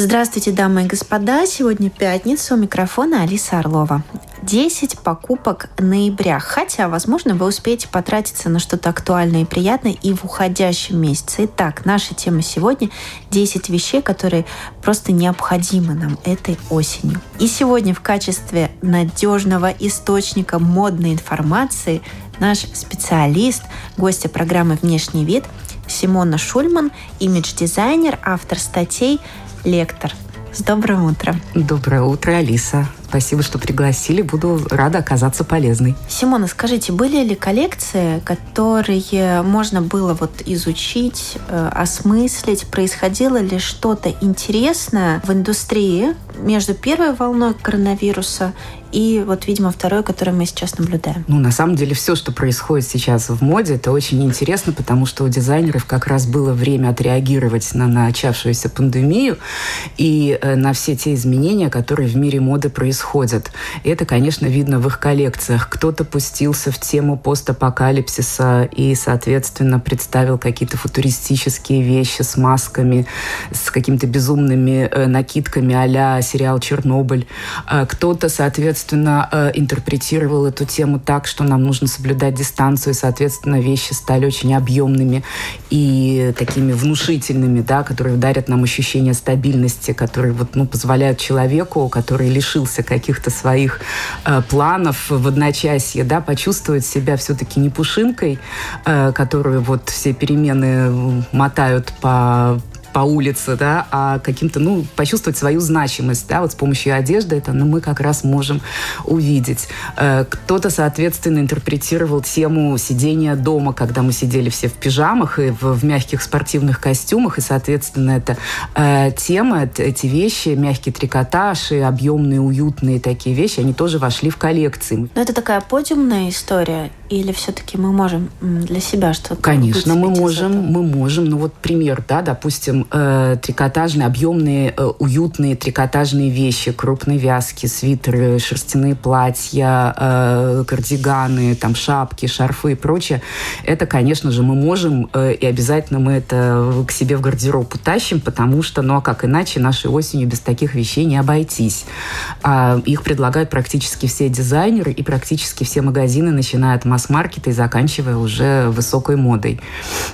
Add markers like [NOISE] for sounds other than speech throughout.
Здравствуйте, дамы и господа. Сегодня пятница. У микрофона Алиса Орлова. 10 покупок ноября. Хотя, возможно, вы успеете потратиться на что-то актуальное и приятное и в уходящем месяце. Итак, наша тема сегодня – 10 вещей, которые просто необходимы нам этой осенью. И сегодня в качестве надежного источника модной информации наш специалист, гостья программы «Внешний вид» Симона Шульман, имидж-дизайнер, автор статей – лектор. С добрым утром. Доброе утро, Алиса. Спасибо, что пригласили. Буду рада оказаться полезной. Симона, скажите, были ли коллекции, которые можно было вот изучить, э, осмыслить? Происходило ли что-то интересное в индустрии между первой волной коронавируса и вот, видимо, второй, который мы сейчас наблюдаем. Ну, на самом деле, все, что происходит сейчас в моде, это очень интересно, потому что у дизайнеров как раз было время отреагировать на начавшуюся пандемию и э, на все те изменения, которые в мире моды происходят. И это, конечно, видно в их коллекциях. Кто-то пустился в тему постапокалипсиса и, соответственно, представил какие-то футуристические вещи с масками, с какими-то безумными э, накидками а сериал «Чернобыль». Э, кто-то, соответственно, э, интерпретировал эту тему так, что нам нужно соблюдать дистанцию, и, соответственно, вещи стали очень объемными и такими внушительными, да, которые дарят нам ощущение стабильности, которые вот, ну, позволяют человеку, который лишился каких-то своих э, планов в одночасье, да, почувствовать себя все-таки не пушинкой, э, которую вот все перемены мотают по по улице, да, а каким-то, ну, почувствовать свою значимость, да, вот с помощью одежды это ну, мы как раз можем увидеть. Э, кто-то, соответственно, интерпретировал тему сидения дома, когда мы сидели все в пижамах и в, в мягких спортивных костюмах, и, соответственно, это э, тема, эти вещи, мягкий трикотаж и объемные, уютные такие вещи, они тоже вошли в коллекции. Но это такая подиумная история, или все-таки мы можем для себя что-то Конечно, мы можем, мы можем. Ну вот пример, да, допустим, э, трикотажные, объемные, э, уютные трикотажные вещи, крупные вязки, свитеры, шерстяные платья, э, кардиганы, там шапки, шарфы и прочее. Это, конечно же, мы можем, э, и обязательно мы это к себе в гардероб утащим, потому что, ну а как иначе, нашей осенью без таких вещей не обойтись. А, их предлагают практически все дизайнеры и практически все магазины, начиная от масс-маркета и заканчивая уже высокой модой.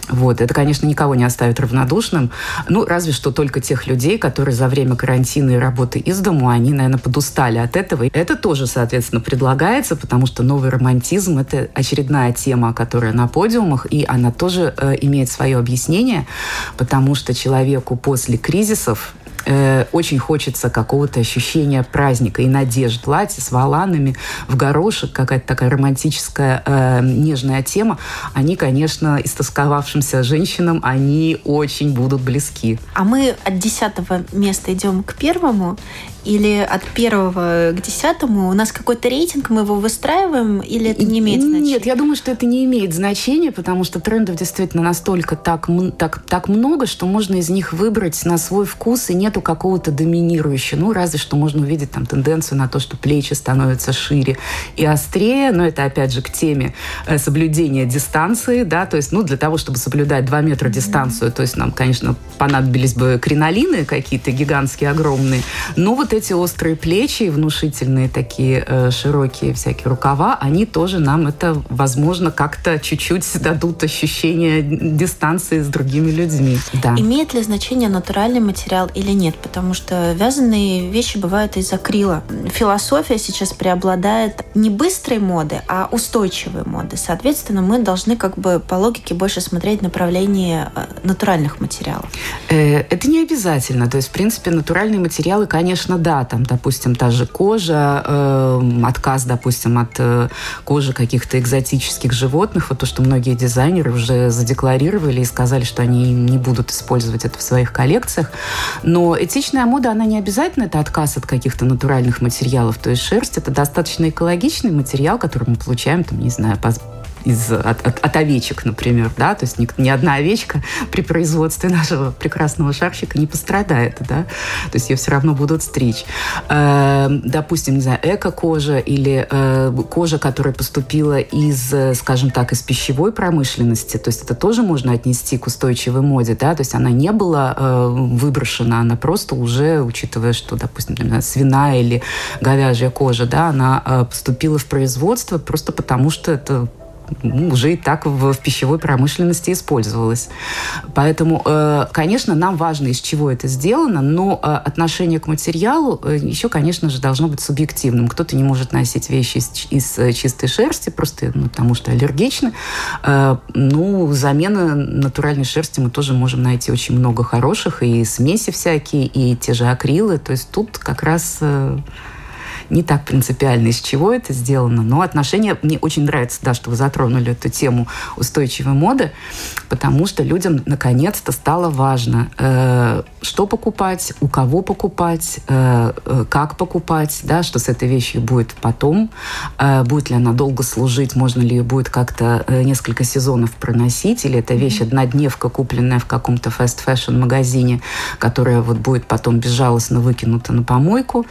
Вот. Это, конечно, никого не оставит равнодушным. Ну, разве что только тех людей, которые за время карантина и работы из дому, они, наверное, подустали от этого. Это тоже, соответственно, предлагается, потому что новый романтизм – это очередная тема, которая на подиумах, и она тоже э, имеет свое объяснение, потому что человеку после кризисов э, очень хочется какого-то ощущения праздника и надежд. Платье с валанами в горошек, какая-то такая романтическая, э, нежная тема. Они, конечно, истосковавшимся женщинам, они очень будут близки. А мы от десятого места идем к первому, или от первого к десятому? У нас какой-то рейтинг, мы его выстраиваем, или это не имеет значения? Нет, я думаю, что это не имеет значения, потому что трендов действительно настолько так, так, так много, что можно из них выбрать на свой вкус, и нету какого-то доминирующего. Ну, разве что можно увидеть там тенденцию на то, что плечи становятся шире и острее, но это опять же к теме э, соблюдения дистанции, да, то есть, ну, для того, чтобы соблюдать 2 метра дистанцию, то есть нам, конечно, понадобились бы кринолины какие-то гигантские, огромные, но вот эти острые плечи и внушительные такие э, широкие всякие рукава, они тоже нам это, возможно, как-то чуть-чуть дадут ощущение дистанции с другими людьми. Да. Имеет ли значение натуральный материал или нет? Потому что вязаные вещи бывают из акрила. Философия сейчас преобладает не быстрой моды, а устойчивой моды. Соответственно, мы должны как бы по логике больше смотреть направление э, натуральных материалов. Э, это не обязательно. То есть, в принципе, натуральные материалы, конечно, да, там, допустим, та же кожа, э, отказ, допустим, от э, кожи каких-то экзотических животных, вот то, что многие дизайнеры уже задекларировали и сказали, что они не будут использовать это в своих коллекциях. Но этичная мода, она не обязательно это отказ от каких-то натуральных материалов. То есть шерсть – это достаточно экологичный материал, который мы получаем, там, не знаю, из, от, от, от овечек, например, да, то есть ни, ни одна овечка [LAUGHS] при производстве нашего прекрасного шарфика не пострадает, да, то есть ее все равно будут стричь. Э, допустим, не знаю, эко-кожа или э, кожа, которая поступила из, скажем так, из пищевой промышленности, то есть это тоже можно отнести к устойчивой моде, да, то есть она не была э, выброшена, она просто уже, учитывая, что, допустим, например, свиная или говяжья кожа, да, она э, поступила в производство просто потому, что это уже и так в, в пищевой промышленности использовалось. Поэтому, э, конечно, нам важно, из чего это сделано, но э, отношение к материалу э, еще, конечно же, должно быть субъективным. Кто-то не может носить вещи из, из чистой шерсти, просто ну, потому что аллергичны. Ну, замены натуральной шерсти мы тоже можем найти очень много хороших, и смеси всякие, и те же акрилы. То есть тут как раз не так принципиально, из чего это сделано, но отношения мне очень нравится, да, что вы затронули эту тему устойчивой моды, потому что людям наконец-то стало важно, э, что покупать, у кого покупать, э, э, как покупать, да, что с этой вещью будет потом, э, будет ли она долго служить, можно ли ее будет как-то э, несколько сезонов проносить, или это вещь однодневка, купленная в каком-то fast fashion магазине, которая вот будет потом безжалостно выкинута на помойку.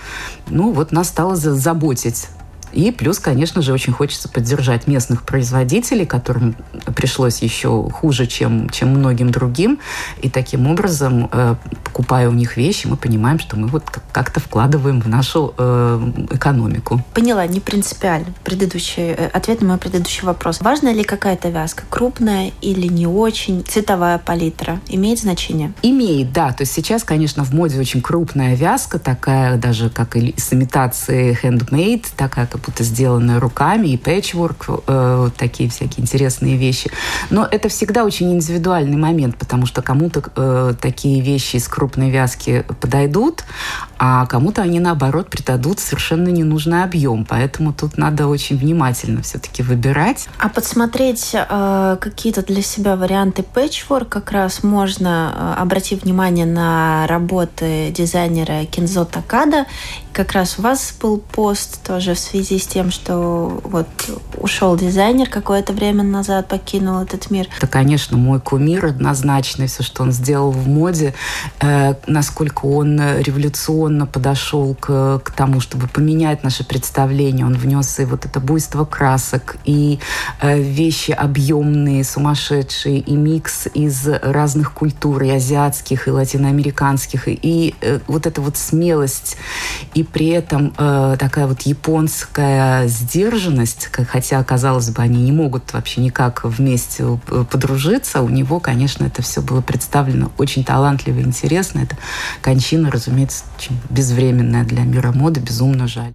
Ну, вот нас стало стало заботить и плюс, конечно же, очень хочется поддержать местных производителей, которым пришлось еще хуже, чем, чем многим другим. И таким образом, э, покупая у них вещи, мы понимаем, что мы вот как-то вкладываем в нашу э, экономику. Поняла, не принципиально. Предыдущий, э, ответ на мой предыдущий вопрос. Важна ли какая-то вязка? Крупная или не очень? Цветовая палитра имеет значение? Имеет, да. То есть сейчас, конечно, в моде очень крупная вязка, такая даже как и с имитацией handmade, такая как будто сделанное руками, и пэтчворк, э, такие всякие интересные вещи. Но это всегда очень индивидуальный момент, потому что кому-то э, такие вещи из крупной вязки подойдут, а кому-то они, наоборот, придадут совершенно ненужный объем. Поэтому тут надо очень внимательно все-таки выбирать. А подсмотреть э, какие-то для себя варианты пэтчворк как раз можно, э, обратив внимание на работы дизайнера Кинзо Такада. Как раз у вас был пост тоже в связи с тем, что вот ушел дизайнер какое-то время назад, покинул этот мир. Это, конечно, мой кумир однозначно, все, что он сделал в моде, э, насколько он революционно подошел к, к тому, чтобы поменять наше представление. Он внес и вот это буйство красок, и э, вещи объемные, сумасшедшие, и микс из разных культур, и азиатских, и латиноамериканских, и, и э, вот эта вот смелость, и при этом э, такая вот японская сдержанность, хотя, казалось бы, они не могут вообще никак вместе э, подружиться, у него, конечно, это все было представлено очень талантливо и интересно. Это кончина, разумеется, очень безвременная для мира моды, безумно жаль.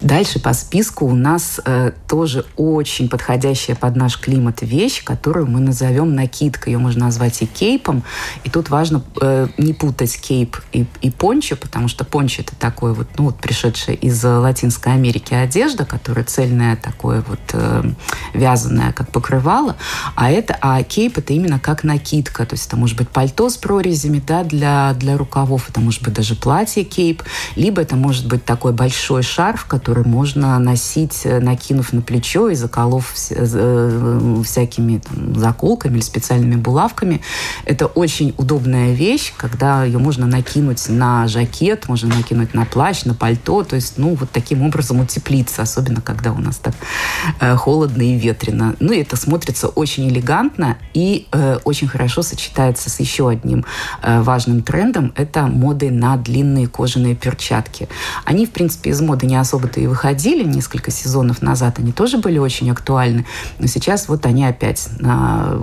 Дальше по списку у нас э, тоже очень подходящая под наш климат вещь, которую мы назовем накидкой. Ее можно назвать и кейпом. И тут важно э, не путать кейп и, и пончо, потому что пончо это такой вот, ну вот пришедшая из Латинской Америки одежда, которая цельная, такое вот э, вязаная, как покрывало. А это, а кейп это именно как накидка. То есть это может быть пальто с прорезями, да, для, для рукавов. Это может быть даже платье кейп. Либо это может быть такой большой шарф, который который можно носить, э, накинув на плечо и заколов э, всякими там, заколками или специальными булавками. Это очень удобная вещь, когда ее можно накинуть на жакет, можно накинуть на плащ, на пальто, то есть, ну, вот таким образом утеплиться, особенно когда у нас так э, холодно и ветрено. Ну, и это смотрится очень элегантно и э, очень хорошо сочетается с еще одним э, важным трендом, это модой на длинные кожаные перчатки. Они, в принципе, из моды не особо и выходили несколько сезонов назад, они тоже были очень актуальны, но сейчас вот они опять на,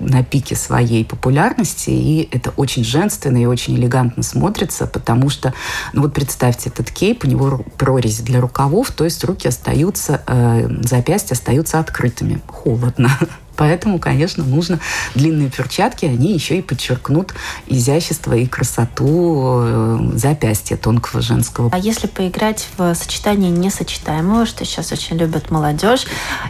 на пике своей популярности, и это очень женственно и очень элегантно смотрится, потому что, ну вот представьте, этот кейп, у него прорези для рукавов, то есть руки остаются, э, запястья остаются открытыми. Холодно. Поэтому, конечно, нужно длинные перчатки, они еще и подчеркнут изящество и красоту э, запястья тонкого женского. А если поиграть в сочетание несочетаемого, что сейчас очень любят молодежь,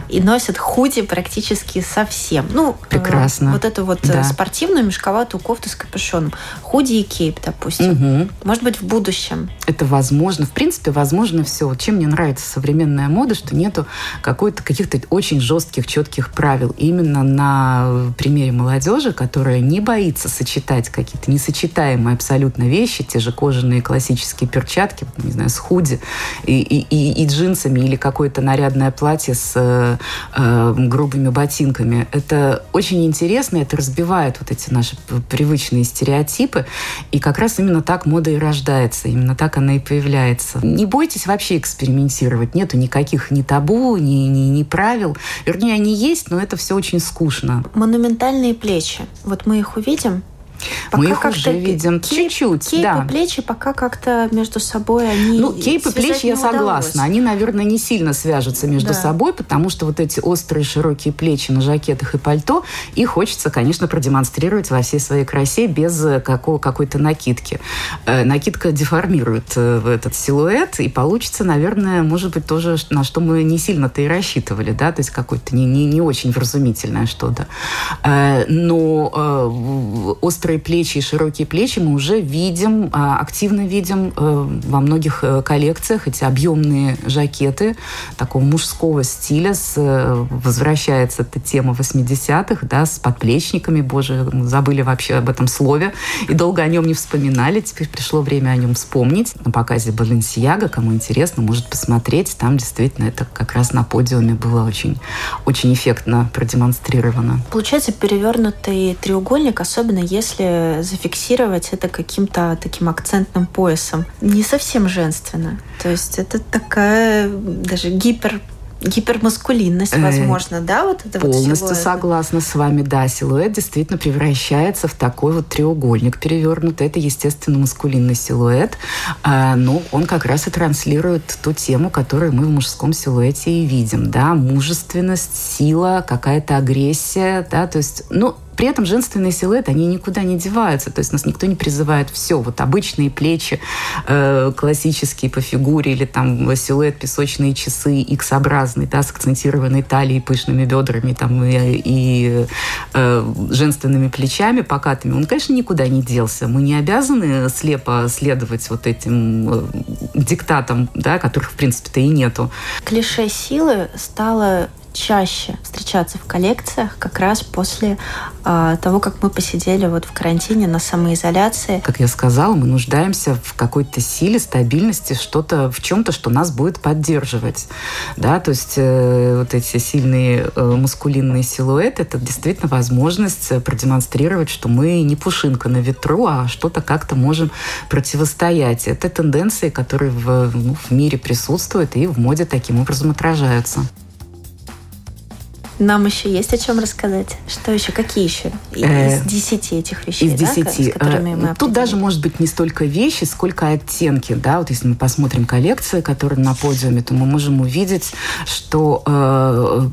и носят худи практически совсем. Ну, э, прекрасно. Вот эту вот да. спортивную мешковатую кофту с капюшоном. Худи и кейп, допустим. Угу. Может быть, в будущем. Это возможно. В принципе, возможно все. Чем мне нравится современная мода, что нету какой-то каких-то очень жестких, четких правил. И именно на примере молодежи, которая не боится сочетать какие-то несочетаемые абсолютно вещи, те же кожаные классические перчатки, не знаю, с худи и, и, и, и джинсами или какое-то нарядное платье с э, э, грубыми ботинками. Это очень интересно, это разбивает вот эти наши привычные стереотипы. И как раз именно так мода и рождается, именно так она и появляется. Не бойтесь вообще экспериментировать. Нету никаких ни табу, ни, ни, ни правил. Вернее, они есть, но это все очень скучно. Монументальные плечи. Вот мы их увидим, Пока Мы их уже видим чуть-чуть. Кейпы, да. плечи пока как-то между собой они Ну, кейпы, плечи, я согласна. Они, наверное, не сильно свяжутся между да. собой, потому что вот эти острые широкие плечи на жакетах и пальто, их хочется, конечно, продемонстрировать во всей своей красе без какого, какой-то накидки. Э, накидка деформирует э, этот силуэт, и получится, наверное, может быть, тоже, на что мы не сильно-то и рассчитывали, да, то есть какое-то не, не, не очень вразумительное что-то. Э, но острые острые плечи и широкие плечи мы уже видим, а, активно видим э, во многих э, коллекциях эти объемные жакеты такого мужского стиля. С, э, возвращается эта тема 80-х, да, с подплечниками. Боже, забыли вообще об этом слове и долго о нем не вспоминали. Теперь пришло время о нем вспомнить. На показе Баленсиага, кому интересно, может посмотреть. Там действительно это как раз на подиуме было очень, очень эффектно продемонстрировано. Получается перевернутый треугольник, особенно если если зафиксировать это каким-то таким акцентным поясом. Не совсем женственно. То есть это такая даже гипер гипермаскулинность, э, возможно, да, вот это Полностью вот согласна с вами, да, силуэт действительно превращается в такой вот треугольник перевернутый. Это, естественно, маскулинный силуэт, а, но он как раз и транслирует ту тему, которую мы в мужском силуэте и видим, да, мужественность, сила, какая-то агрессия, да, то есть, ну, при этом женственные силуэты, они никуда не деваются. То есть нас никто не призывает все. Вот обычные плечи, э, классические по фигуре, или там силуэт песочные часы, X-образный, да, с акцентированной талией, пышными бедрами там, и, и э, женственными плечами покатыми, он, конечно, никуда не делся. Мы не обязаны слепо следовать вот этим э, диктатам, да, которых, в принципе-то, и нету. Клише силы стало чаще встречаться в коллекциях как раз после э, того, как мы посидели вот в карантине на самоизоляции. Как я сказала, мы нуждаемся в какой-то силе, стабильности, что-то в чем-то, что нас будет поддерживать. Да, то есть э, вот эти сильные э, мускулинные силуэты, это действительно возможность продемонстрировать, что мы не пушинка на ветру, а что-то как-то можем противостоять. Это тенденции, которые в, ну, в мире присутствуют и в моде таким образом отражаются. Нам еще есть о чем рассказать. Что еще? Какие еще? Из э, десяти этих вещей, Из десяти. Да, которыми мы Тут даже может быть не столько вещи, сколько оттенки. Да? Вот если мы посмотрим коллекции, которые на подиуме, то мы можем увидеть, что э,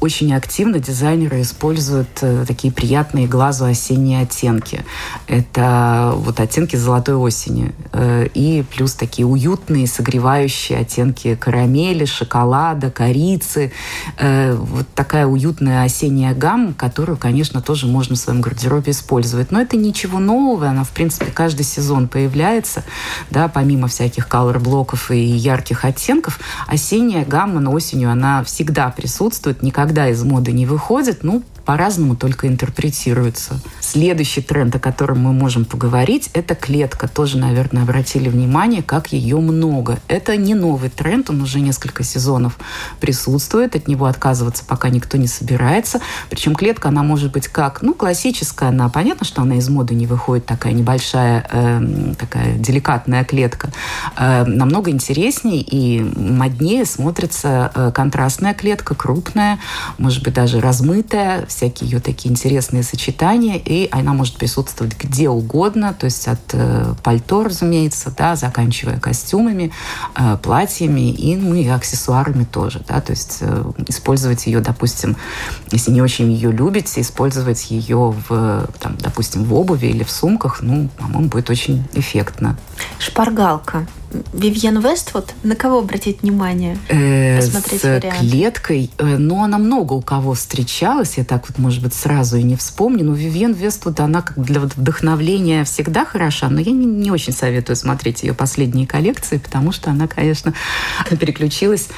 очень активно дизайнеры используют э, такие приятные глазу осенние оттенки. Это вот оттенки золотой осени. Э, и плюс такие уютные, согревающие оттенки карамели, шоколада, корицы. Э, вот такая уютная осенняя гамма, которую, конечно, тоже можно в своем гардеробе использовать. Но это ничего нового, она, в принципе, каждый сезон появляется, да, помимо всяких колор-блоков и ярких оттенков, осенняя гамма на осенью, она всегда присутствует, никогда из моды не выходит, ну, по-разному только интерпретируется. Следующий тренд, о котором мы можем поговорить, это клетка. Тоже, наверное, обратили внимание, как ее много. Это не новый тренд, он уже несколько сезонов присутствует, от него отказываться пока никто не собирается. Причем клетка, она может быть как, ну, классическая, она, понятно, что она из моды не выходит, такая небольшая, э, такая деликатная клетка. Э, намного интереснее и моднее смотрится э, контрастная клетка, крупная, может быть, даже размытая, всякие ее такие интересные сочетания, и она может присутствовать где угодно, то есть от э, пальто, разумеется, да, заканчивая костюмами, э, платьями и, ну, и аксессуарами тоже, да, то есть э, использовать ее, допустим, если не очень ее любите, использовать ее в, там, допустим, в обуви или в сумках, ну, по-моему, будет очень эффектно. Шпаргалка. Вивьен Вествуд, на кого обратить внимание? Э, Посмотреть с вариант. клеткой. Э, ну, она много у кого встречалась. Я так вот, может быть, сразу и не вспомню. Но Вивьен Вествуд, она как для вдохновления всегда хороша, но я не, не очень советую смотреть ее последние коллекции, потому что она, конечно, [LAUGHS] переключилась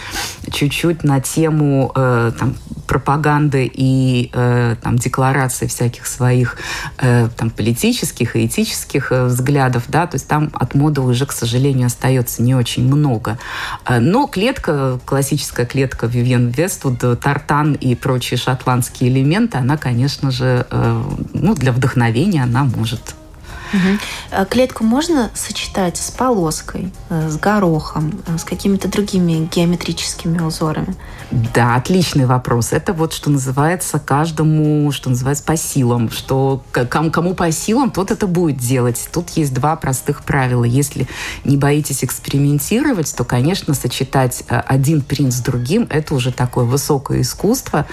чуть-чуть на тему э, там, пропаганды и э, там, декларации всяких своих э, там, политических и этических э, взглядов. Да? То есть там от моды уже, к сожалению, остается остается не очень много. Э, но клетка, классическая клетка Вивьен Вествуд, тартан и прочие шотландские элементы, она, конечно же, э, ну, для вдохновения она может Угу. Клетку можно сочетать с полоской, э, с горохом, э, с какими-то другими геометрическими узорами? Да, отличный вопрос. Это вот что называется каждому, что называется по силам, что кому, по силам, тот это будет делать. Тут есть два простых правила. Если не боитесь экспериментировать, то, конечно, сочетать один принт с другим – это уже такое высокое искусство.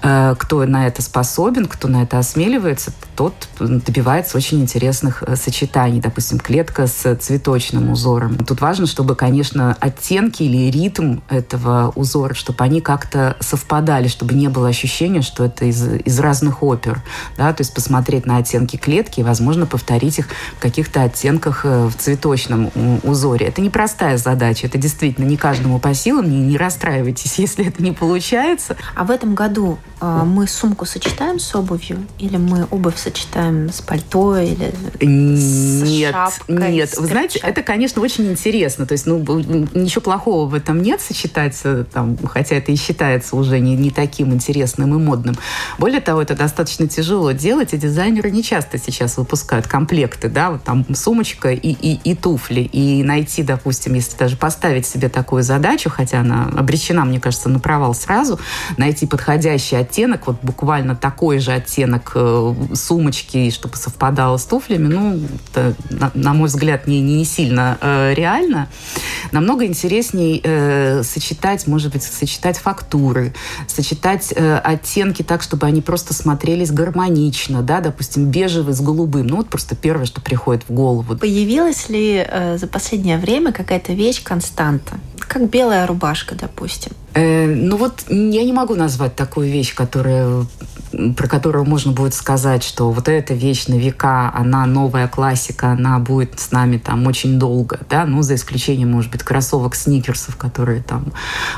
Кто на это способен, кто на это осмеливается, тот добивается очень интересных сочетаний, допустим, клетка с цветочным узором. Тут важно, чтобы, конечно, оттенки или ритм этого узора, чтобы они как-то совпадали, чтобы не было ощущения, что это из, из разных опер. Да? То есть посмотреть на оттенки клетки и, возможно, повторить их в каких-то оттенках э, в цветочном узоре. Это непростая задача, это действительно не каждому по силам, не, не расстраивайтесь, [LAUGHS] если это не получается. А в этом году э, мы сумку сочетаем с обувью или мы обувь сочетаем с пальто или нет, шапкой, нет. Вы знаете, это, конечно, очень интересно. То есть, ну, ничего плохого в этом нет сочетаться, там, хотя это и считается уже не, не таким интересным и модным. Более того, это достаточно тяжело делать, и дизайнеры не часто сейчас выпускают комплекты, да, вот там сумочка и, и, и туфли. И найти, допустим, если даже поставить себе такую задачу, хотя она обречена, мне кажется, на провал сразу, найти подходящий оттенок, вот буквально такой же оттенок э, сумочки, чтобы совпадало с туфлями, ну, это, на, на мой взгляд, не, не сильно э, реально. Намного интереснее э, сочетать, может быть, сочетать фактуры, сочетать э, оттенки так, чтобы они просто смотрелись гармонично, да, допустим, бежевый с голубым. Ну, вот просто первое, что приходит в голову. Появилась ли э, за последнее время какая-то вещь константа? Как белая рубашка, допустим. Э, ну вот я не могу назвать такую вещь, которая, про которую можно будет сказать, что вот эта вещь на века, она новая классика, она будет с нами там очень долго, да, ну за исключением, может быть, кроссовок сникерсов, которые там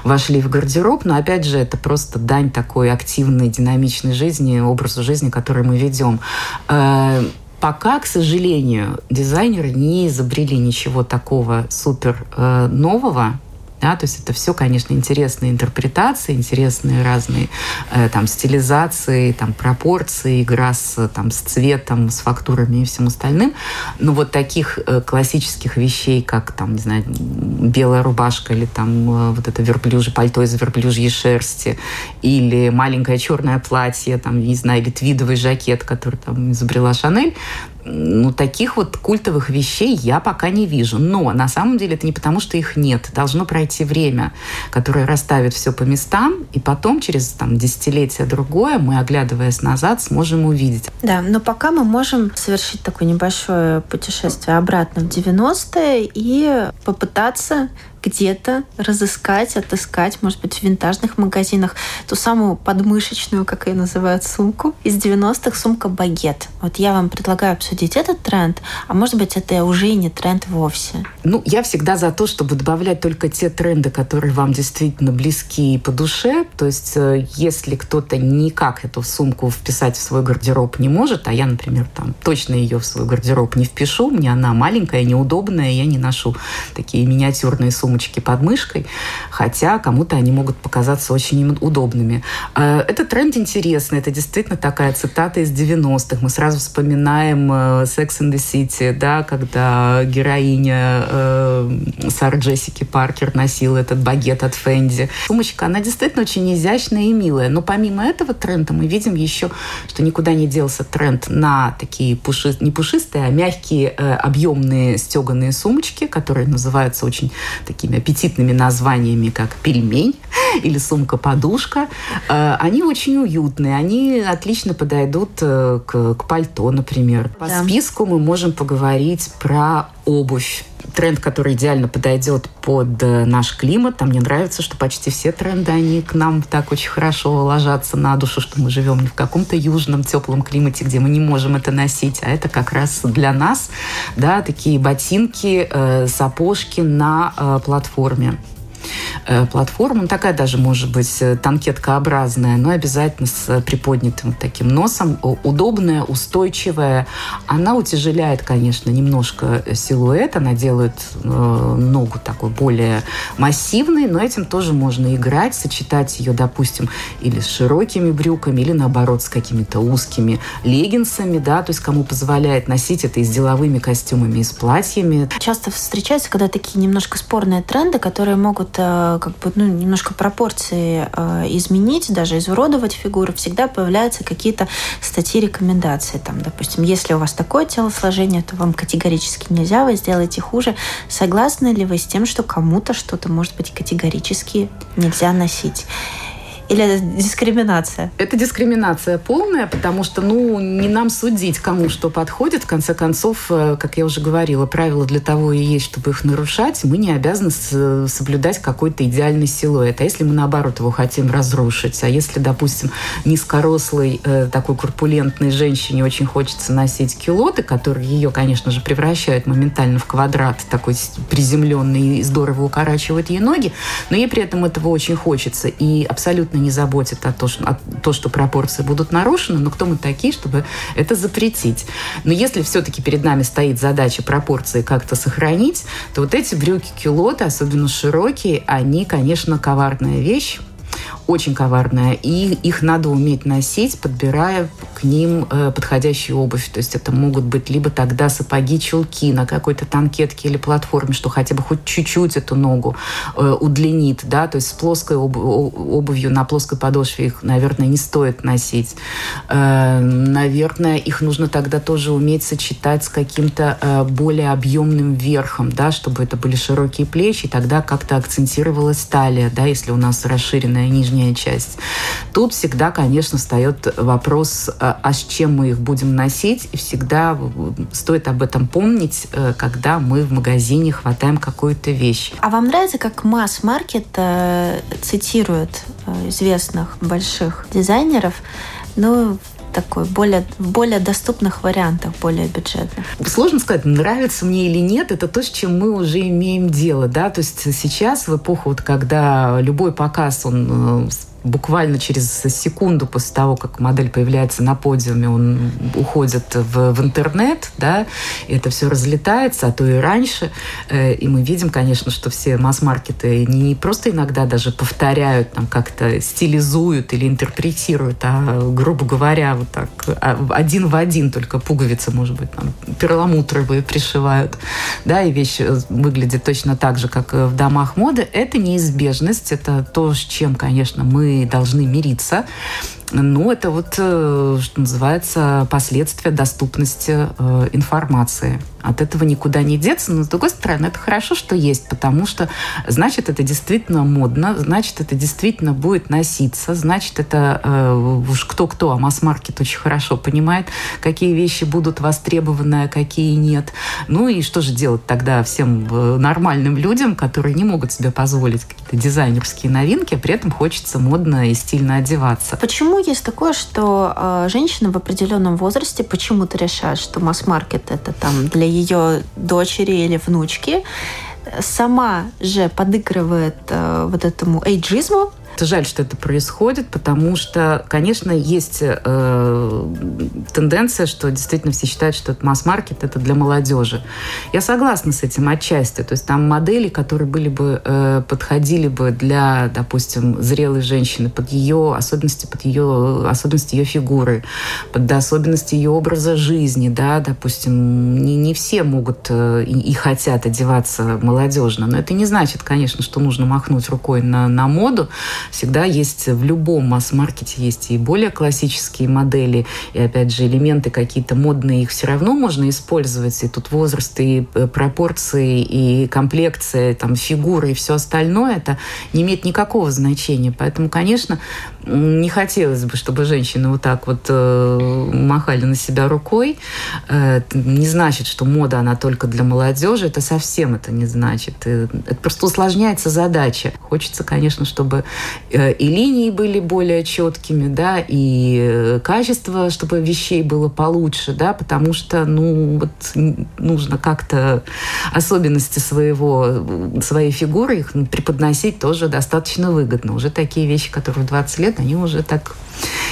вошли в гардероб, но опять же это просто дань такой активной, динамичной жизни, образу жизни, который мы ведем. Э, пока, к сожалению, дизайнеры не изобрели ничего такого супер э, нового, да, то есть это все, конечно, интересные интерпретации, интересные разные э, там стилизации, там пропорции, игра с, там, с цветом, с фактурами и всем остальным. Но вот таких э, классических вещей, как там, не знаю, белая рубашка или там э, вот это верблюжье пальто из верблюжьей шерсти или маленькое черное платье, там, не знаю, или твидовый жакет, который там изобрела Шанель, ну, таких вот культовых вещей я пока не вижу. Но на самом деле это не потому, что их нет. Должно пройти время, которое расставит все по местам, и потом через там, десятилетие другое мы, оглядываясь назад, сможем увидеть. Да, но пока мы можем совершить такое небольшое путешествие обратно в 90-е и попытаться где-то разыскать, отыскать, может быть, в винтажных магазинах ту самую подмышечную, как ее называют, сумку из 90-х, сумка багет. Вот я вам предлагаю обсудить этот тренд, а может быть, это уже и не тренд вовсе. Ну, я всегда за то, чтобы добавлять только те тренды, которые вам действительно близки и по душе. То есть, э, если кто-то никак эту сумку вписать в свой гардероб не может, а я, например, там точно ее в свой гардероб не впишу, мне она маленькая, неудобная, я не ношу такие миниатюрные сумки сумочки под мышкой, хотя кому-то они могут показаться очень удобными. Э, этот тренд интересный, это действительно такая цитата из 90-х. Мы сразу вспоминаем э, Sex and the City, да, когда героиня э, Сара Джессики Паркер носила этот багет от Фэнди. Сумочка, она действительно очень изящная и милая. Но помимо этого тренда мы видим еще, что никуда не делся тренд на такие пуши... не пушистые, а мягкие, э, объемные стеганые сумочки, которые называются очень такими аппетитными названиями, как пельмень [LAUGHS] или сумка-подушка. Э, они очень уютные, они отлично подойдут э, к, к пальто, например. По да. списку мы можем поговорить про обувь тренд, который идеально подойдет под э, наш климат. Там мне нравится, что почти все тренды, они к нам так очень хорошо ложатся на душу, что мы живем не в каком-то южном теплом климате, где мы не можем это носить, а это как раз для нас, да, такие ботинки, э, сапожки на э, платформе. Э, платформа. Такая даже может быть э, танкеткообразная, но обязательно с приподнятым таким носом. Удобная, устойчивая. Она утяжеляет, конечно, немножко силуэт. Она делает э, ногу такой более массивной, но этим тоже можно играть, сочетать ее, допустим, или с широкими брюками, или наоборот с какими-то узкими леггинсами, да, то есть кому позволяет носить это и с деловыми костюмами, и с платьями. Часто встречаются, когда такие немножко спорные тренды, которые могут Э, как бы ну, немножко пропорции э, изменить, даже изуродовать фигуру, всегда появляются какие-то статьи рекомендации. Там, допустим, если у вас такое телосложение, то вам категорически нельзя, вы сделаете хуже. Согласны ли вы с тем, что кому-то что-то может быть категорически нельзя носить? Или это дискриминация? Это дискриминация полная, потому что, ну, не нам судить, кому что подходит. В конце концов, э, как я уже говорила, правила для того и есть, чтобы их нарушать. Мы не обязаны соблюдать какой-то идеальный силуэт. А если мы, наоборот, его хотим разрушить? А если, допустим, низкорослой, э, такой корпулентной женщине очень хочется носить килоты, которые ее, конечно же, превращают моментально в квадрат, такой приземленный и здорово укорачивают ей ноги, но ей при этом этого очень хочется. И абсолютно не заботит о том, о том, что пропорции будут нарушены, но кто мы такие, чтобы это запретить. Но если все-таки перед нами стоит задача пропорции как-то сохранить, то вот эти брюки-кюлоты, особенно широкие, они, конечно, коварная вещь, очень коварная, и их надо уметь носить, подбирая к ним э, подходящую обувь. То есть это могут быть либо тогда сапоги, чулки на какой-то танкетке или платформе, что хотя бы хоть чуть-чуть эту ногу э, удлинит, да, то есть с плоской об, обувью на плоской подошве их, наверное, не стоит носить. Э, наверное, их нужно тогда тоже уметь сочетать с каким-то более объемным верхом, да, чтобы это были широкие плечи, и тогда как-то акцентировалась талия, да, если у нас расширенная нижняя часть. Тут всегда, конечно, встает вопрос, а, а с чем мы их будем носить, и всегда стоит об этом помнить, э, когда мы в магазине хватаем какую-то вещь. А вам нравится, как масс-маркет э, цитирует э, известных больших дизайнеров, ну, такой более, более доступных вариантах, более бюджетных? Сложно сказать, нравится мне или нет, это то, с чем мы уже имеем дело, да, то есть сейчас в эпоху, вот, когда любой показ, он э, буквально через секунду после того, как модель появляется на подиуме, он уходит в, в интернет, да, и это все разлетается, а то и раньше. Э, и мы видим, конечно, что все масс-маркеты не просто иногда даже повторяют, там как-то стилизуют или интерпретируют, а, грубо говоря, вот так а, один в один, только пуговицы, может быть, там перламутровые пришивают, да, и вещь э, выглядит точно так же, как в домах моды. Это неизбежность, это то, с чем, конечно, мы должны мириться. Ну, это вот, э, что называется, последствия доступности э, информации. От этого никуда не деться, но с другой стороны, это хорошо, что есть, потому что значит, это действительно модно, значит, это действительно будет носиться, значит, это э, уж кто-кто, а масс-маркет очень хорошо понимает, какие вещи будут востребованы, а какие нет. Ну и что же делать тогда всем э, нормальным людям, которые не могут себе позволить какие-то дизайнерские новинки, а при этом хочется модно и стильно одеваться. Почему есть такое, что э, женщины в определенном возрасте почему-то решают, что масс-маркет это там для ее дочери или внучки, сама же подыгрывает э, вот этому эйджизму, Это жаль, что это происходит, потому что, конечно, есть э, тенденция, что действительно все считают, что это масс-маркет, это для молодежи. Я согласна с этим отчасти. То есть там модели, которые были бы, э, подходили бы для, допустим, зрелой женщины, под ее особенности, под ее особенности ее фигуры, под особенности ее образа жизни, да, допустим, не, не все могут э, и, и хотят одеваться молодежно, но это не значит, конечно, что нужно махнуть рукой на, на моду. Всегда есть в любом масс-маркете есть и более классические модели, и опять же элементы какие-то модные, их все равно можно использовать, и тут возраст, и э, пропорции, и комплекция, там, фигуры и все остальное, это не имеет никакого значения. Поэтому, конечно, не хотелось бы, чтобы женщины вот так вот э, махали на себя рукой. Э, не значит, что мода, она только для молодежи. Это совсем это не значит. Э, это просто усложняется задача. Хочется, конечно, чтобы и линии были более четкими, да, и э, качество, чтобы вещей было получше, да, потому что, ну, вот нужно как-то особенности своего, своей фигуры их преподносить тоже достаточно выгодно. Уже такие вещи, которые в 20 лет лет, они уже так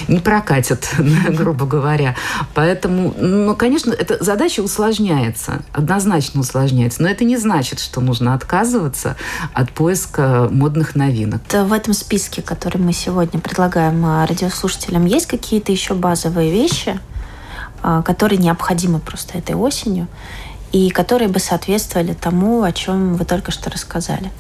не прокатят, [LAUGHS] грубо говоря. Поэтому, ну, конечно, эта задача усложняется, однозначно усложняется. Но это не значит, что нужно отказываться от поиска модных новинок. В этом списке, который мы сегодня предлагаем а, радиослушателям, есть какие-то еще базовые вещи, а, которые необходимы просто этой осенью? и которые бы соответствовали тому, о чем вы только что рассказали?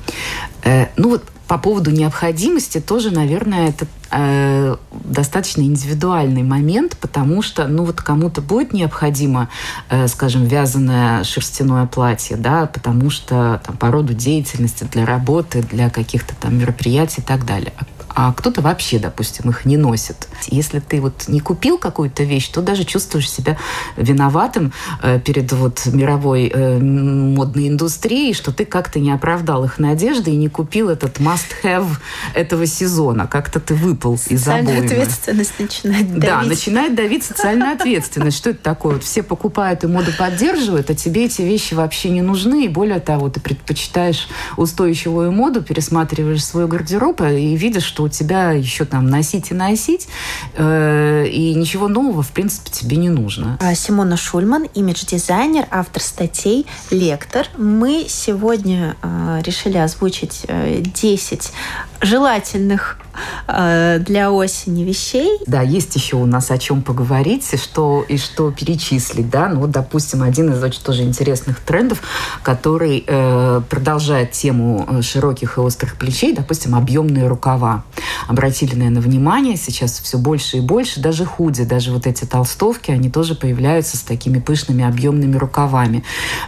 Э, ну вот по поводу необходимости тоже, наверное, это э, достаточно индивидуальный момент, потому что, ну вот кому-то будет необходимо, э, скажем, вязаное шерстяное платье, да, потому что там по роду деятельности для работы, для каких-то там мероприятий и так далее а кто-то вообще, допустим, их не носит. Если ты вот не купил какую-то вещь, то даже чувствуешь себя виноватым э, перед вот мировой э, модной индустрией, что ты как-то не оправдал их надежды и не купил этот must-have этого сезона. Как-то ты выпал из обоймы. ответственность начинает давить. Да, начинает давить социальная ответственность. Что это такое? Вот все покупают и моду поддерживают, а тебе эти вещи вообще не нужны. И более того, ты предпочитаешь устойчивую моду, пересматриваешь свой гардероб и видишь, что у тебя еще там носить и носить, э, и ничего нового, в принципе, тебе не нужно. А, Симона Шульман, имидж-дизайнер, автор статей, лектор. Мы сегодня э, решили озвучить э, 10 желательных э, для осени вещей. Да, есть еще у нас о чем поговорить и что, и что перечислить. Да? Ну, допустим, один из очень тоже интересных трендов, который э, продолжает тему э, широких и острых плечей, допустим, объемные рукава. Обратили, наверное, внимание, сейчас все больше и больше, даже худи, даже вот эти толстовки, они тоже появляются с такими пышными объемными рукавами.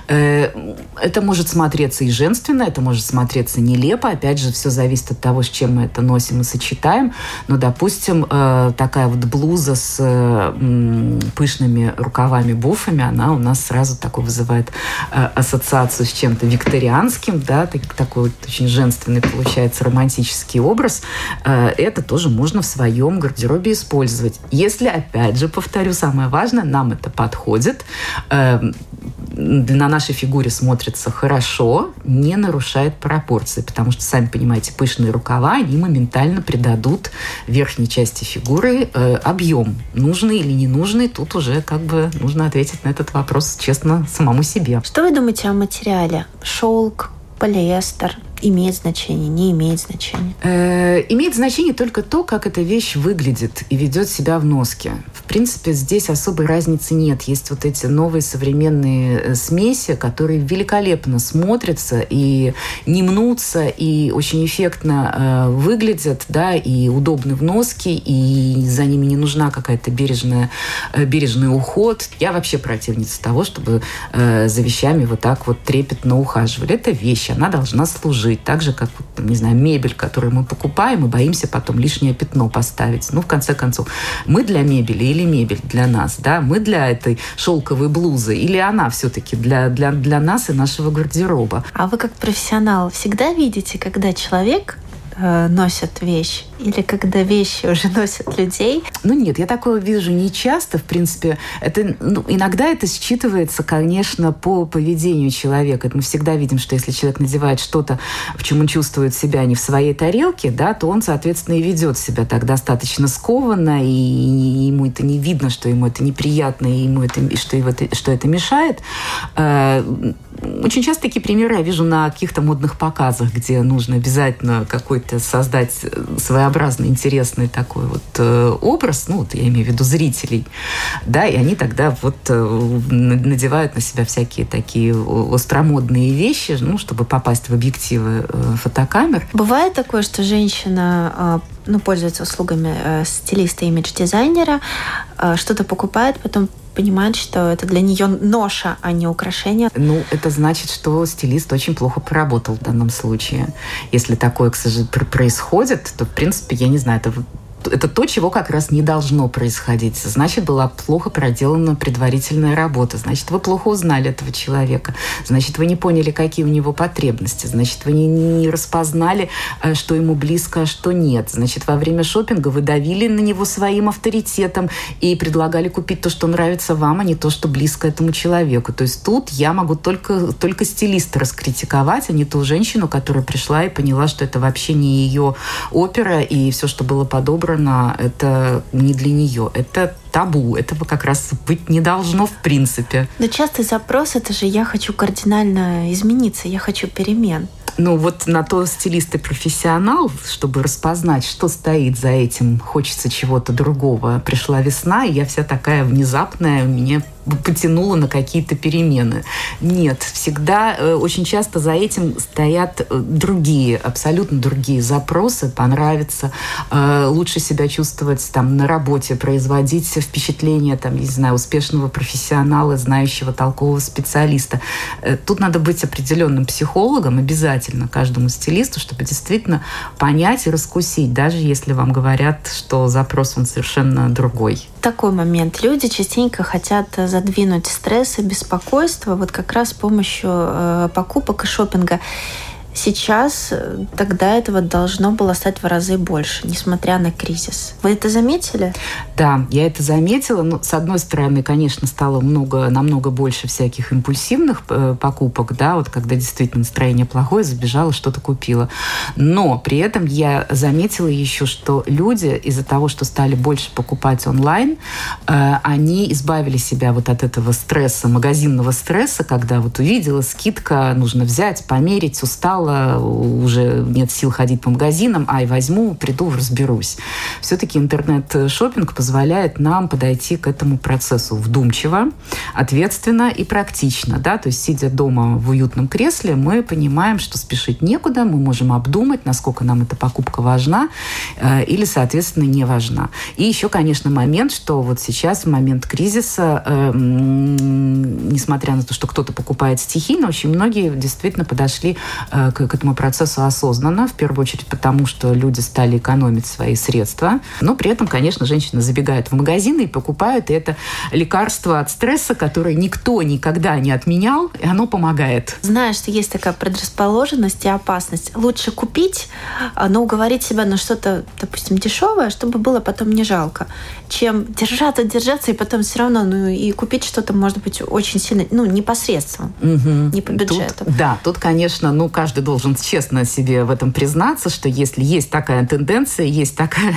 Э, это может смотреться и женственно, это может смотреться нелепо, опять же, все зависит от того, с чем мы это носим и сочетаем. Но, допустим, э, такая вот блуза с э, пышными рукавами, буфами, она у нас сразу такой вызывает э, ассоциацию с чем-то викторианским, да, такой вот очень женственный получается романтический образ. Это тоже можно в своем гардеробе использовать. Если, опять же, повторю, самое важное, нам это подходит, на нашей фигуре смотрится хорошо, не нарушает пропорции, потому что, сами понимаете, пышные рукава, они моментально придадут верхней части фигуры э, объем. Нужный или не нужный, тут уже как бы нужно ответить на этот вопрос честно самому себе. Что вы думаете о материале? Шелк, полиэстер, имеет значение, не имеет значения? Э, имеет значение только то, как эта вещь выглядит и ведет себя в носке. В принципе, здесь особой разницы нет. Есть вот эти новые современные э, смеси, которые великолепно смотрятся и не мнутся, и очень эффектно э, выглядят, да, и удобны в носке, и за ними не нужна какая-то бережная, э, бережный уход. Я вообще противница того, чтобы э, за вещами вот так вот трепетно ухаживали. Это вещь, она должна служить жить. Так же, как, не знаю, мебель, которую мы покупаем, мы боимся потом лишнее пятно поставить. Ну, в конце концов, мы для мебели или мебель для нас, да? Мы для этой шелковой блузы или она все-таки для, для, для нас и нашего гардероба? А вы как профессионал всегда видите, когда человек э, носят вещь? Или когда вещи уже [LAUGHS] носят людей? Ну нет, я такое вижу не часто. В принципе, это, ну, иногда это считывается, конечно, по поведению человека. Это мы всегда видим, что если человек надевает что-то, в чем он чувствует себя не в своей тарелке, да, то он, соответственно, и ведет себя так достаточно скованно, и ему это не видно, что ему это неприятно, и ему это, что, его это, что это мешает. Э, очень часто такие примеры я вижу на каких-то модных показах, где нужно обязательно какой-то создать своеобразный, интересный такой вот э, образ, ну, вот я имею в виду зрителей, да, и они тогда вот э, надевают на себя всякие такие остромодные вещи, ну, чтобы попасть в объективы э, фотокамер. Бывает такое, что женщина ну, пользуется услугами стилиста, имидж-дизайнера, что-то покупает, потом понимает, что это для нее ноша, а не украшение. Ну, это значит, что стилист очень плохо поработал в данном случае. Если такое, к сожалению, происходит, то, в принципе, я не знаю, это это то, чего как раз не должно происходить. Значит, была плохо проделана предварительная работа. Значит, вы плохо узнали этого человека. Значит, вы не поняли, какие у него потребности. Значит, вы не, не распознали, э, что ему близко, а что нет. Значит, во время шопинга вы давили на него своим авторитетом и предлагали купить то, что нравится вам, а не то, что близко этому человеку. То есть тут я могу только, только стилиста раскритиковать, а не ту женщину, которая пришла и поняла, что это вообще не ее опера, и все, что было подобрано, выбрано, это не для нее. Это табу. Этого как раз быть не должно в принципе. Но частый запрос это же я хочу кардинально измениться, я хочу перемен. Ну вот на то стилист и профессионал, чтобы распознать, что стоит за этим, хочется чего-то другого. Пришла весна, и я вся такая внезапная, мне потянуло на какие-то перемены. Нет, всегда, э, очень часто за этим стоят э, другие, абсолютно другие запросы. Понравится, э, лучше себя чувствовать там на работе, производить впечатление, там, не знаю, успешного профессионала, знающего толкового специалиста. Тут надо быть определенным психологом обязательно каждому стилисту, чтобы действительно понять и раскусить, даже если вам говорят, что запрос он совершенно другой. Такой момент. Люди частенько хотят задвинуть стресс и беспокойство вот как раз с помощью э, покупок и шопинга. Сейчас э, тогда этого должно было стать в разы больше, несмотря на кризис. Вы это заметили? Да, я это заметила. Ну, с одной стороны, конечно, стало много, намного больше всяких импульсивных э, покупок, да, вот когда действительно настроение плохое, забежала, что-то купила. Но при этом я заметила еще, что люди из-за того, что стали больше покупать онлайн, э, они избавили себя вот от этого стресса, магазинного стресса, когда вот увидела скидка, нужно взять, померить, устал устала, уже нет сил ходить по магазинам, ай, возьму, приду, разберусь. Все-таки интернет-шопинг позволяет нам подойти к этому процессу вдумчиво, ответственно и практично. Да? То есть, сидя дома в уютном кресле, мы понимаем, что спешить некуда, мы можем обдумать, насколько нам эта покупка важна э, или, соответственно, не важна. И еще, конечно, момент, что вот сейчас, в момент кризиса, э, несмотря на то, что кто-то покупает стихийно, очень многие действительно подошли э, к, к этому процессу осознанно, в первую очередь потому, что люди стали экономить свои средства. Но при этом, конечно, женщины забегают в магазины и покупают и это лекарство от стресса, которое никто никогда не отменял, и оно помогает. Знаешь, что есть такая предрасположенность и опасность. Лучше купить, а, но уговорить себя на что-то, допустим, дешевое, чтобы было потом не жалко, чем держаться, держаться, и потом все равно, ну и купить что-то, может быть, очень сильно, ну, непосредственно, угу. не по бюджету. Тут, да, тут, конечно, ну, каждый каждый должен честно себе в этом признаться, что если есть такая тенденция, есть такая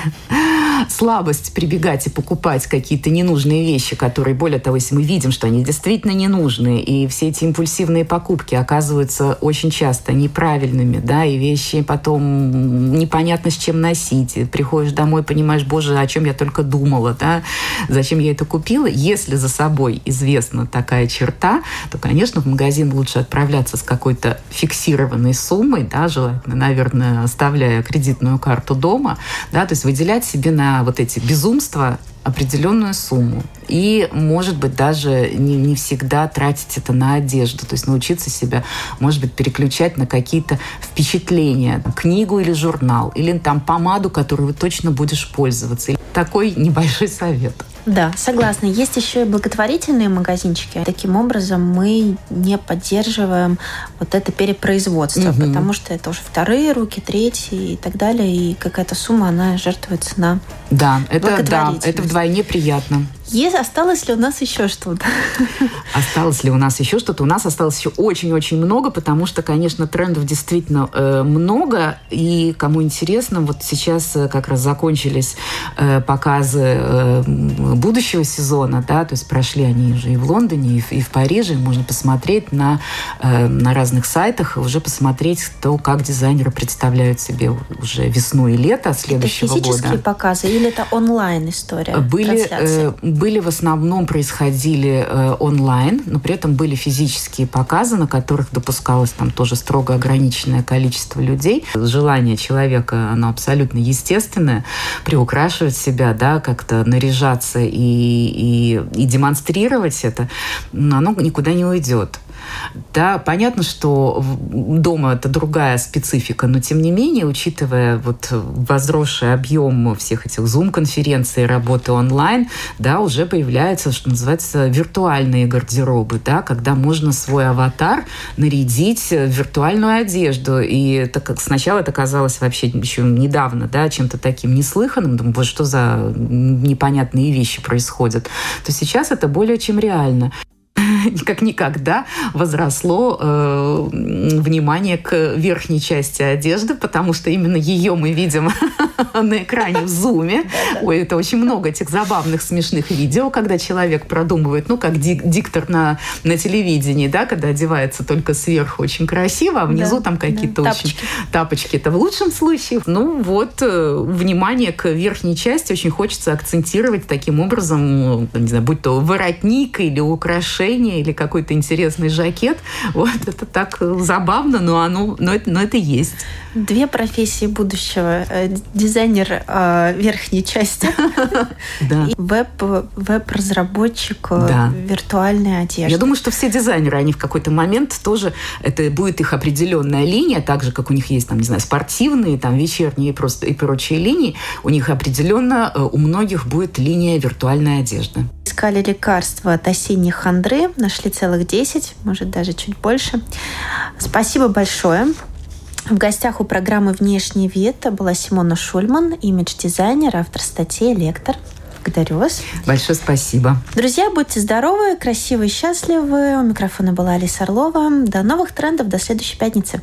слабость прибегать и покупать какие-то ненужные вещи, которые, более того, если мы видим, что они действительно ненужные, и все эти импульсивные покупки оказываются очень часто неправильными, да, и вещи потом непонятно с чем носить. Приходишь домой, понимаешь, боже, о чем я только думала, да, зачем я это купила. Если за собой известна такая черта, то, конечно, в магазин лучше отправляться с какой-то фиксированной суммой, да, желательно, наверное, оставляя кредитную карту дома, да, то есть выделять себе на вот эти безумства определенную сумму. И, может быть, даже не, не всегда тратить это на одежду. То есть научиться себя, может быть, переключать на какие-то впечатления. Книгу или журнал. Или там помаду, которую вы точно будешь пользоваться. Такой небольшой совет. Да, согласна. Есть еще и благотворительные магазинчики. Таким образом, мы не поддерживаем вот это перепроизводство, угу. потому что это уже вторые руки, третьи и так далее, и какая-то сумма, она жертвуется на Да, это, да, это вдвойне приятно. Есть, осталось ли у нас еще что-то? Осталось ли у нас еще что-то? У нас осталось еще очень-очень много, потому что, конечно, трендов действительно э, много. И кому интересно, вот сейчас э, как раз закончились э, показы э, будущего сезона, да, то есть прошли они уже и в Лондоне, и в, и в Париже. Можно посмотреть на, э, на разных сайтах, уже посмотреть то, как дизайнеры представляют себе уже весну и лето следующего это физические года. показы или это онлайн история? Были, э, были в основном происходили э, онлайн, но при этом были физические показы, на которых допускалось там тоже строго ограниченное количество людей. Желание человека, оно абсолютно естественное, приукрашивать себя, да, как-то наряжаться и, и, и демонстрировать это, оно никуда не уйдет. Да, понятно, что дома это другая специфика, но тем не менее, учитывая вот возросший объем всех этих зум-конференций, работы онлайн, да, уже появляются, что называется, виртуальные гардеробы, да, когда можно свой аватар нарядить в виртуальную одежду. И так как сначала это казалось вообще еще недавно, да, чем-то таким неслыханным, думаю, вот что за непонятные вещи происходят, то сейчас это более чем реально. [LAUGHS] как никогда возросло э, внимание к верхней части одежды, потому что именно ее мы видим [LAUGHS] на экране в зуме. [LAUGHS] Ой, это очень много этих забавных, смешных видео, когда человек продумывает, ну, как дик диктор на, на телевидении, да, когда одевается только сверху очень красиво, а внизу да, там какие-то да, очень тапочки. тапочки. Это в лучшем случае. Ну, вот, э, внимание к верхней части очень хочется акцентировать таким образом, не знаю, будь то воротник или украшение, или какой-то интересный жакет. Вот это так забавно, но оно, но это, но это есть. Две профессии будущего. Э, дизайнер э, верхней части [LAUGHS] и веб, веб-разработчик э, виртуальной одежды. Я думаю, что все дизайнеры, они в какой-то момент тоже, это будет их определенная линия, так же, как у них есть, там, не знаю, спортивные, там, вечерние просто и прочие линии, у них определенно у многих будет линия виртуальной одежды. Искали лекарства от осенней хандры, нашли целых 10, может даже чуть больше. Спасибо большое. В гостях у программы «Внешний вид» была Симона Шульман, имидж-дизайнер, автор статьи «Лектор». Благодарю вас. Большое спасибо. Друзья, будьте здоровы, красивы и счастливы. У микрофона была Алиса Орлова. До новых трендов, до следующей пятницы.